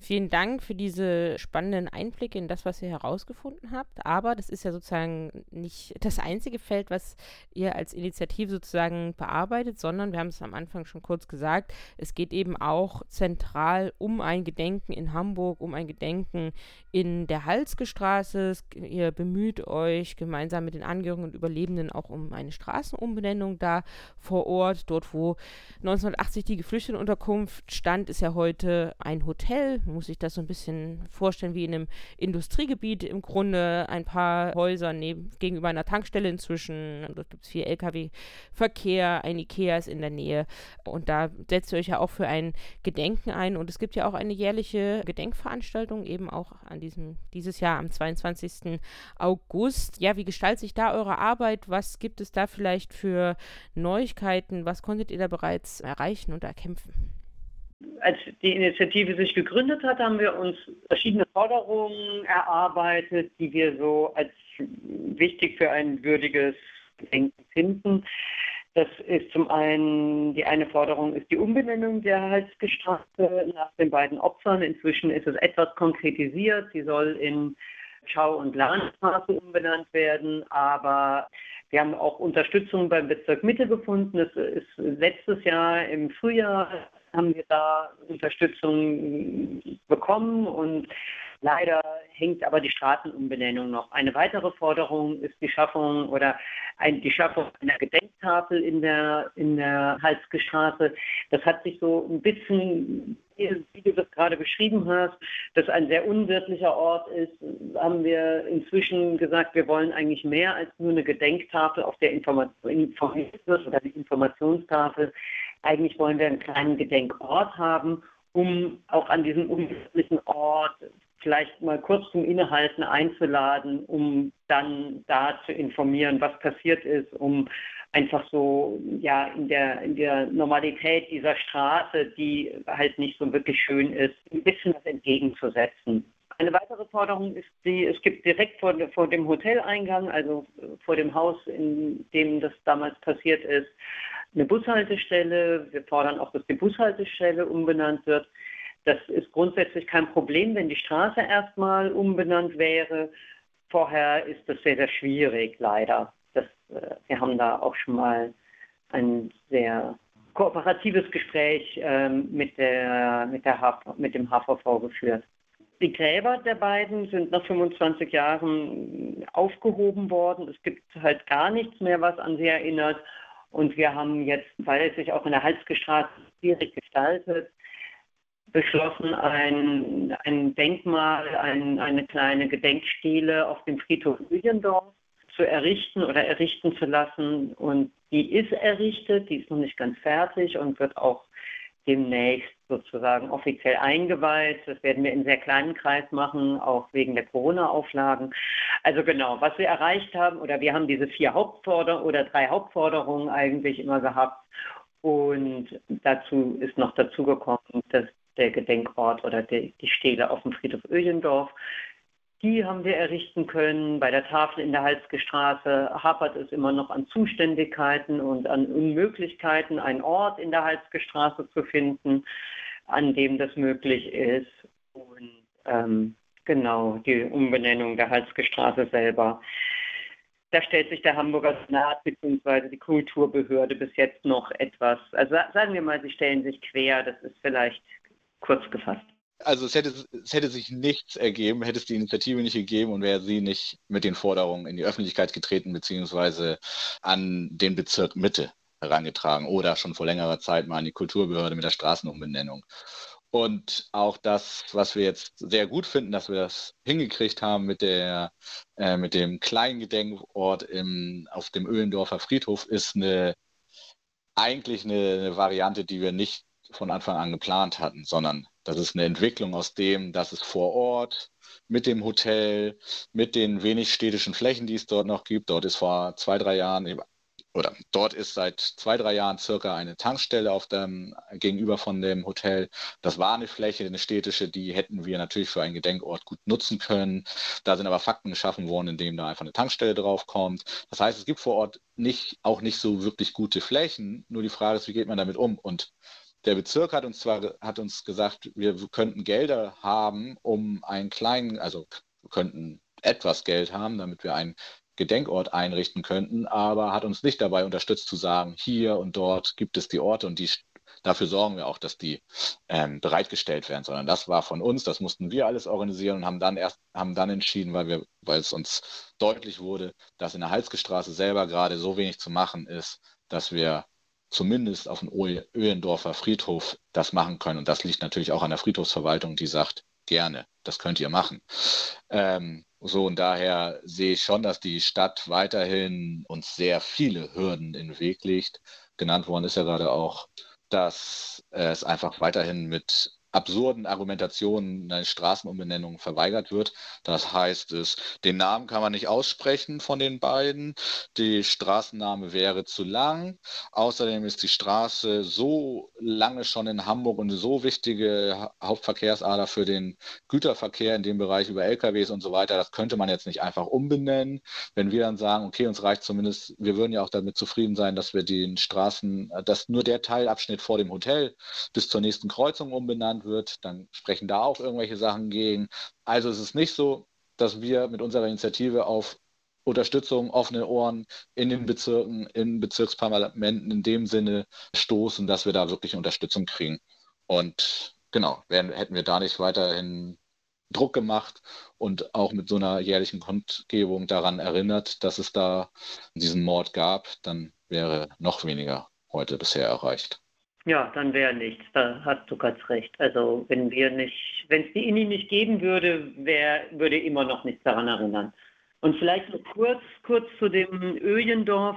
Vielen Dank für diese spannenden Einblicke in das, was ihr herausgefunden habt. Aber das ist ja sozusagen nicht das einzige Feld, was ihr als Initiative sozusagen bearbeitet, sondern wir haben es am Anfang schon kurz gesagt, es geht eben auch zentral um ein Gedenken in Hamburg, um ein Gedenken in der Halsgestraße. Ihr bemüht euch gemeinsam mit den Angehörigen und Überlebenden auch um eine Straßenumbenennung da vor Ort. Dort, wo 1980 die Geflüchtetenunterkunft stand, ist ja heute ein Hotel muss sich das so ein bisschen vorstellen wie in einem Industriegebiet im Grunde. Ein paar Häuser neben, gegenüber einer Tankstelle inzwischen. Dort gibt es viel Lkw-Verkehr, ein Ikea ist in der Nähe. Und da setzt ihr euch ja auch für ein Gedenken ein. Und es gibt ja auch eine jährliche Gedenkveranstaltung, eben auch an diesem, dieses Jahr am 22. August. Ja, wie gestaltet sich da eure Arbeit? Was gibt es da vielleicht für Neuigkeiten? Was konntet ihr da bereits erreichen und erkämpfen? Als die Initiative sich gegründet hat, haben wir uns verschiedene Forderungen erarbeitet, die wir so als wichtig für ein würdiges Denken finden. Das ist zum einen, die eine Forderung ist die Umbenennung der Halsgestraße nach den beiden Opfern. Inzwischen ist es etwas konkretisiert. Sie soll in Schau- und Lahnstraße umbenannt werden, aber wir haben auch Unterstützung beim Bezirk Mitte gefunden. Es ist letztes Jahr im Frühjahr haben wir da Unterstützung bekommen und leider hängt aber die Straßenumbenennung noch. Eine weitere Forderung ist die Schaffung oder ein, die Schaffung einer Gedenktafel in der, in der Halsgestraße. Das hat sich so ein bisschen, wie du das gerade beschrieben hast, dass ein sehr unwirtlicher Ort ist, haben wir inzwischen gesagt, wir wollen eigentlich mehr als nur eine Gedenktafel, auf der informiert wird oder die Informationstafel. Eigentlich wollen wir einen kleinen Gedenkort haben, um auch an diesem unwirtlichen Ort vielleicht mal kurz zum Innehalten einzuladen, um dann da zu informieren, was passiert ist, um einfach so ja in der in der Normalität dieser Straße, die halt nicht so wirklich schön ist, ein bisschen was entgegenzusetzen. Eine weitere Forderung ist die, es gibt direkt vor, vor dem Hoteleingang, also vor dem Haus, in dem das damals passiert ist, eine Bushaltestelle. Wir fordern auch, dass die Bushaltestelle umbenannt wird. Das ist grundsätzlich kein Problem, wenn die Straße erstmal umbenannt wäre. Vorher ist das sehr, sehr schwierig, leider. Das, äh, wir haben da auch schon mal ein sehr kooperatives Gespräch ähm, mit, der, mit, der HV, mit dem HVV geführt. Die Gräber der beiden sind nach 25 Jahren aufgehoben worden. Es gibt halt gar nichts mehr, was an sie erinnert. Und wir haben jetzt, weil es sich auch in der Halsgestraße schwierig gestaltet, beschlossen, ein, ein Denkmal, ein, eine kleine Gedenkstele auf dem Friedhof Lüdendorf zu errichten oder errichten zu lassen. Und die ist errichtet, die ist noch nicht ganz fertig und wird auch demnächst sozusagen offiziell eingeweiht. Das werden wir in sehr kleinen Kreis machen, auch wegen der Corona-Auflagen. Also genau, was wir erreicht haben, oder wir haben diese vier Hauptforderungen oder drei Hauptforderungen eigentlich immer gehabt. Und dazu ist noch dazugekommen, dass der Gedenkort oder die, die Stele auf dem Friedhof Öjendorf. Die haben wir errichten können. Bei der Tafel in der Halsgestraße hapert es immer noch an Zuständigkeiten und an Unmöglichkeiten, einen Ort in der Halsgestraße zu finden, an dem das möglich ist. Und ähm, genau, die Umbenennung der Halsgestraße selber. Da stellt sich der Hamburger Senat bzw. die Kulturbehörde bis jetzt noch etwas, also sagen wir mal, sie stellen sich quer, das ist vielleicht kurz gefasst. Also es hätte, es hätte sich nichts ergeben, hätte es die Initiative nicht gegeben und wäre sie nicht mit den Forderungen in die Öffentlichkeit getreten, beziehungsweise an den Bezirk Mitte herangetragen oder schon vor längerer Zeit mal an die Kulturbehörde mit der Straßenumbenennung. Und auch das, was wir jetzt sehr gut finden, dass wir das hingekriegt haben mit, der, äh, mit dem kleinen Gedenkort im, auf dem Öhlendorfer Friedhof, ist eine, eigentlich eine, eine Variante, die wir nicht von Anfang an geplant hatten, sondern das ist eine Entwicklung aus dem, dass es vor Ort mit dem Hotel, mit den wenig städtischen Flächen, die es dort noch gibt. Dort ist vor zwei, drei Jahren oder dort ist seit zwei, drei Jahren circa eine Tankstelle auf dem, gegenüber von dem Hotel. Das war eine Fläche, eine städtische, die hätten wir natürlich für einen Gedenkort gut nutzen können. Da sind aber Fakten geschaffen worden, indem da einfach eine Tankstelle draufkommt. Das heißt, es gibt vor Ort nicht, auch nicht so wirklich gute Flächen. Nur die Frage ist, wie geht man damit um? Und der Bezirk hat uns zwar hat uns gesagt, wir könnten Gelder haben, um einen kleinen, also könnten etwas Geld haben, damit wir einen Gedenkort einrichten könnten, aber hat uns nicht dabei unterstützt zu sagen, hier und dort gibt es die Orte und die dafür sorgen wir auch, dass die ähm, bereitgestellt werden, sondern das war von uns, das mussten wir alles organisieren und haben dann erst, haben dann entschieden, weil wir, weil es uns deutlich wurde, dass in der Halsgestraße selber gerade so wenig zu machen ist, dass wir zumindest auf dem Öhlendorfer Friedhof das machen können. Und das liegt natürlich auch an der Friedhofsverwaltung, die sagt, gerne, das könnt ihr machen. Ähm, so, und daher sehe ich schon, dass die Stadt weiterhin uns sehr viele Hürden in den Weg legt. Genannt worden ist ja gerade auch, dass es einfach weiterhin mit absurden Argumentationen eine Straßenumbenennung verweigert wird. Das heißt es, den Namen kann man nicht aussprechen von den beiden. Die Straßenname wäre zu lang. Außerdem ist die Straße so lange schon in Hamburg und so wichtige Hauptverkehrsader für den Güterverkehr in dem Bereich über LKWs und so weiter. Das könnte man jetzt nicht einfach umbenennen. Wenn wir dann sagen, okay, uns reicht zumindest, wir würden ja auch damit zufrieden sein, dass wir den Straßen, dass nur der Teilabschnitt vor dem Hotel bis zur nächsten Kreuzung umbenannt genannt wird, dann sprechen da auch irgendwelche Sachen gegen. Also es ist nicht so, dass wir mit unserer Initiative auf Unterstützung, offene Ohren in den Bezirken, in Bezirksparlamenten in dem Sinne stoßen, dass wir da wirklich Unterstützung kriegen. Und genau, wären, hätten wir da nicht weiterhin Druck gemacht und auch mit so einer jährlichen Kundgebung daran erinnert, dass es da diesen Mord gab, dann wäre noch weniger heute bisher erreicht. Ja, dann wäre nichts. Da hast du ganz recht. Also wenn wir nicht, wenn es die INI nicht geben würde, wär, würde immer noch nichts daran erinnern. Und vielleicht noch kurz, kurz zu dem Öjendorf.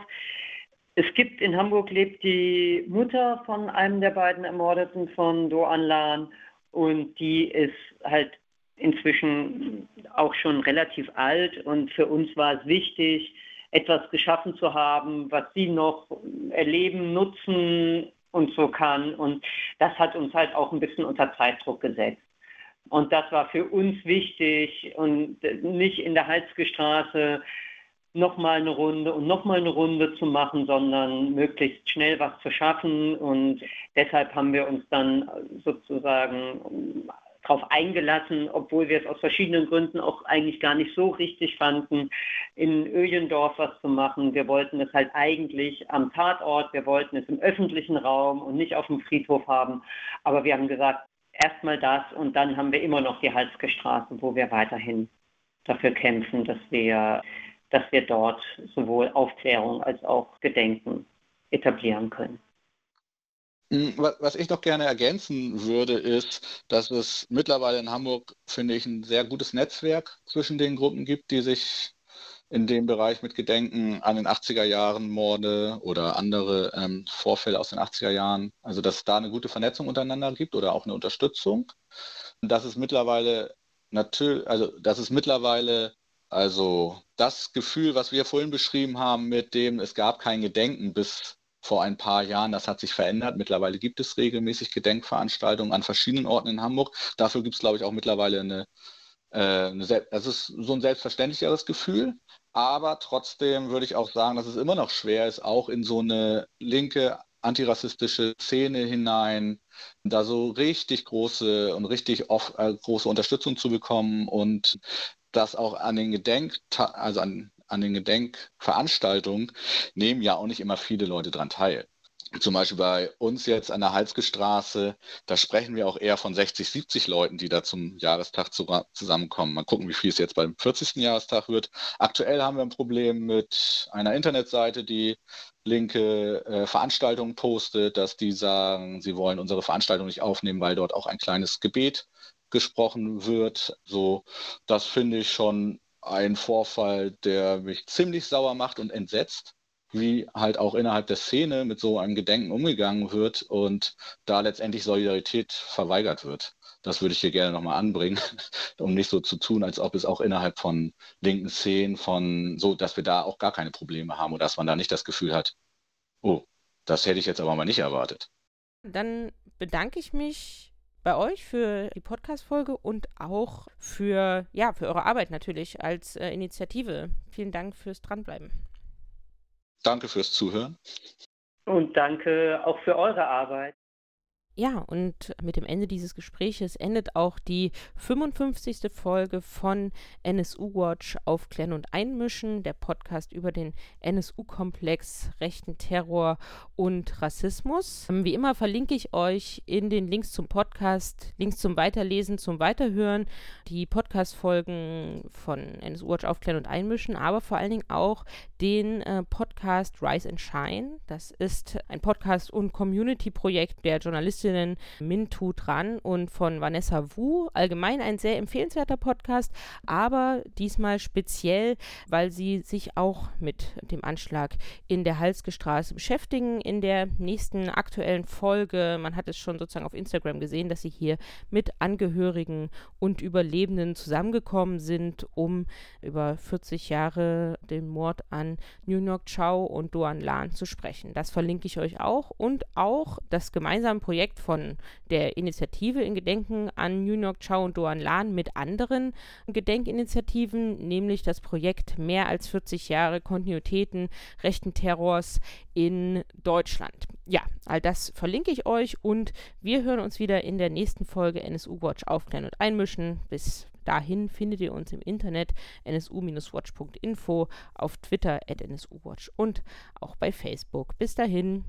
Es gibt in Hamburg lebt die Mutter von einem der beiden Ermordeten von Doan Lan und die ist halt inzwischen auch schon relativ alt und für uns war es wichtig, etwas geschaffen zu haben, was sie noch erleben, nutzen und so kann. Und das hat uns halt auch ein bisschen unter Zeitdruck gesetzt. Und das war für uns wichtig und nicht in der Halsgestraße nochmal eine Runde und nochmal eine Runde zu machen, sondern möglichst schnell was zu schaffen. Und deshalb haben wir uns dann sozusagen darauf eingelassen, obwohl wir es aus verschiedenen Gründen auch eigentlich gar nicht so richtig fanden, in Öjendorf was zu machen. Wir wollten es halt eigentlich am Tatort, wir wollten es im öffentlichen Raum und nicht auf dem Friedhof haben. Aber wir haben gesagt, erstmal das und dann haben wir immer noch die Halsgestraße, wo wir weiterhin dafür kämpfen, dass wir, dass wir dort sowohl Aufklärung als auch Gedenken etablieren können. Hm, was ich noch gerne ergänzen würde, ist, dass es mittlerweile in Hamburg, finde ich, ein sehr gutes Netzwerk zwischen den Gruppen gibt, die sich in dem Bereich mit Gedenken an den 80er Jahren Morde oder andere ähm, Vorfälle aus den 80er Jahren, also dass es da eine gute Vernetzung untereinander gibt oder auch eine Unterstützung. Dass es mittlerweile natürlich, also dass es mittlerweile also das Gefühl, was wir vorhin beschrieben haben, mit dem es gab kein Gedenken bis vor ein paar Jahren. Das hat sich verändert. Mittlerweile gibt es regelmäßig Gedenkveranstaltungen an verschiedenen Orten in Hamburg. Dafür gibt es, glaube ich, auch mittlerweile eine, äh, eine, das ist so ein selbstverständlicheres Gefühl. Aber trotzdem würde ich auch sagen, dass es immer noch schwer ist, auch in so eine linke antirassistische Szene hinein, da so richtig große und richtig oft, äh, große Unterstützung zu bekommen und das auch an den Gedenk, also an an den Gedenkveranstaltungen nehmen ja auch nicht immer viele Leute dran teil. zum Beispiel bei uns jetzt an der Halsgestraße, da sprechen wir auch eher von 60, 70 Leuten, die da zum Jahrestag zu, zusammenkommen. Mal gucken, wie viel es jetzt beim 40. Jahrestag wird. Aktuell haben wir ein Problem mit einer Internetseite, die linke äh, Veranstaltungen postet, dass die sagen, sie wollen unsere Veranstaltung nicht aufnehmen, weil dort auch ein kleines Gebet gesprochen wird. So, das finde ich schon ein Vorfall, der mich ziemlich sauer macht und entsetzt wie halt auch innerhalb der Szene mit so einem Gedenken umgegangen wird und da letztendlich Solidarität verweigert wird. Das würde ich hier gerne nochmal anbringen, um nicht so zu tun, als ob es auch innerhalb von linken Szenen von so, dass wir da auch gar keine Probleme haben oder dass man da nicht das Gefühl hat, oh, das hätte ich jetzt aber mal nicht erwartet. Dann bedanke ich mich bei euch für die Podcast-Folge und auch für, ja, für eure Arbeit natürlich als äh, Initiative. Vielen Dank fürs Dranbleiben. Danke fürs Zuhören. Und danke auch für eure Arbeit. Ja, und mit dem Ende dieses Gespräches endet auch die 55. Folge von NSU Watch Aufklären und Einmischen, der Podcast über den NSU-Komplex, rechten Terror und Rassismus. Wie immer verlinke ich euch in den Links zum Podcast, Links zum Weiterlesen, zum Weiterhören, die Podcast-Folgen von NSU Watch Aufklären und Einmischen, aber vor allen Dingen auch den äh, Podcast Rise and Shine. Das ist ein Podcast- und Community-Projekt der Journalistin Journalistinnen Mintu Tran und von Vanessa Wu. Allgemein ein sehr empfehlenswerter Podcast, aber diesmal speziell, weil sie sich auch mit dem Anschlag in der Halsgestraße beschäftigen. In der nächsten aktuellen Folge, man hat es schon sozusagen auf Instagram gesehen, dass sie hier mit Angehörigen und Überlebenden zusammengekommen sind, um über 40 Jahre den Mord an New York Chow und Doan Lan zu sprechen. Das verlinke ich euch auch und auch das gemeinsame Projekt Projekt von der Initiative in Gedenken an New York Chow und Doan Lan mit anderen Gedenkinitiativen, nämlich das Projekt Mehr als 40 Jahre Kontinuitäten rechten Terrors in Deutschland. Ja, all das verlinke ich euch und wir hören uns wieder in der nächsten Folge NSU Watch aufklären und einmischen. Bis dahin findet ihr uns im Internet nsu-watch.info, auf Twitter at nsuwatch und auch bei Facebook. Bis dahin.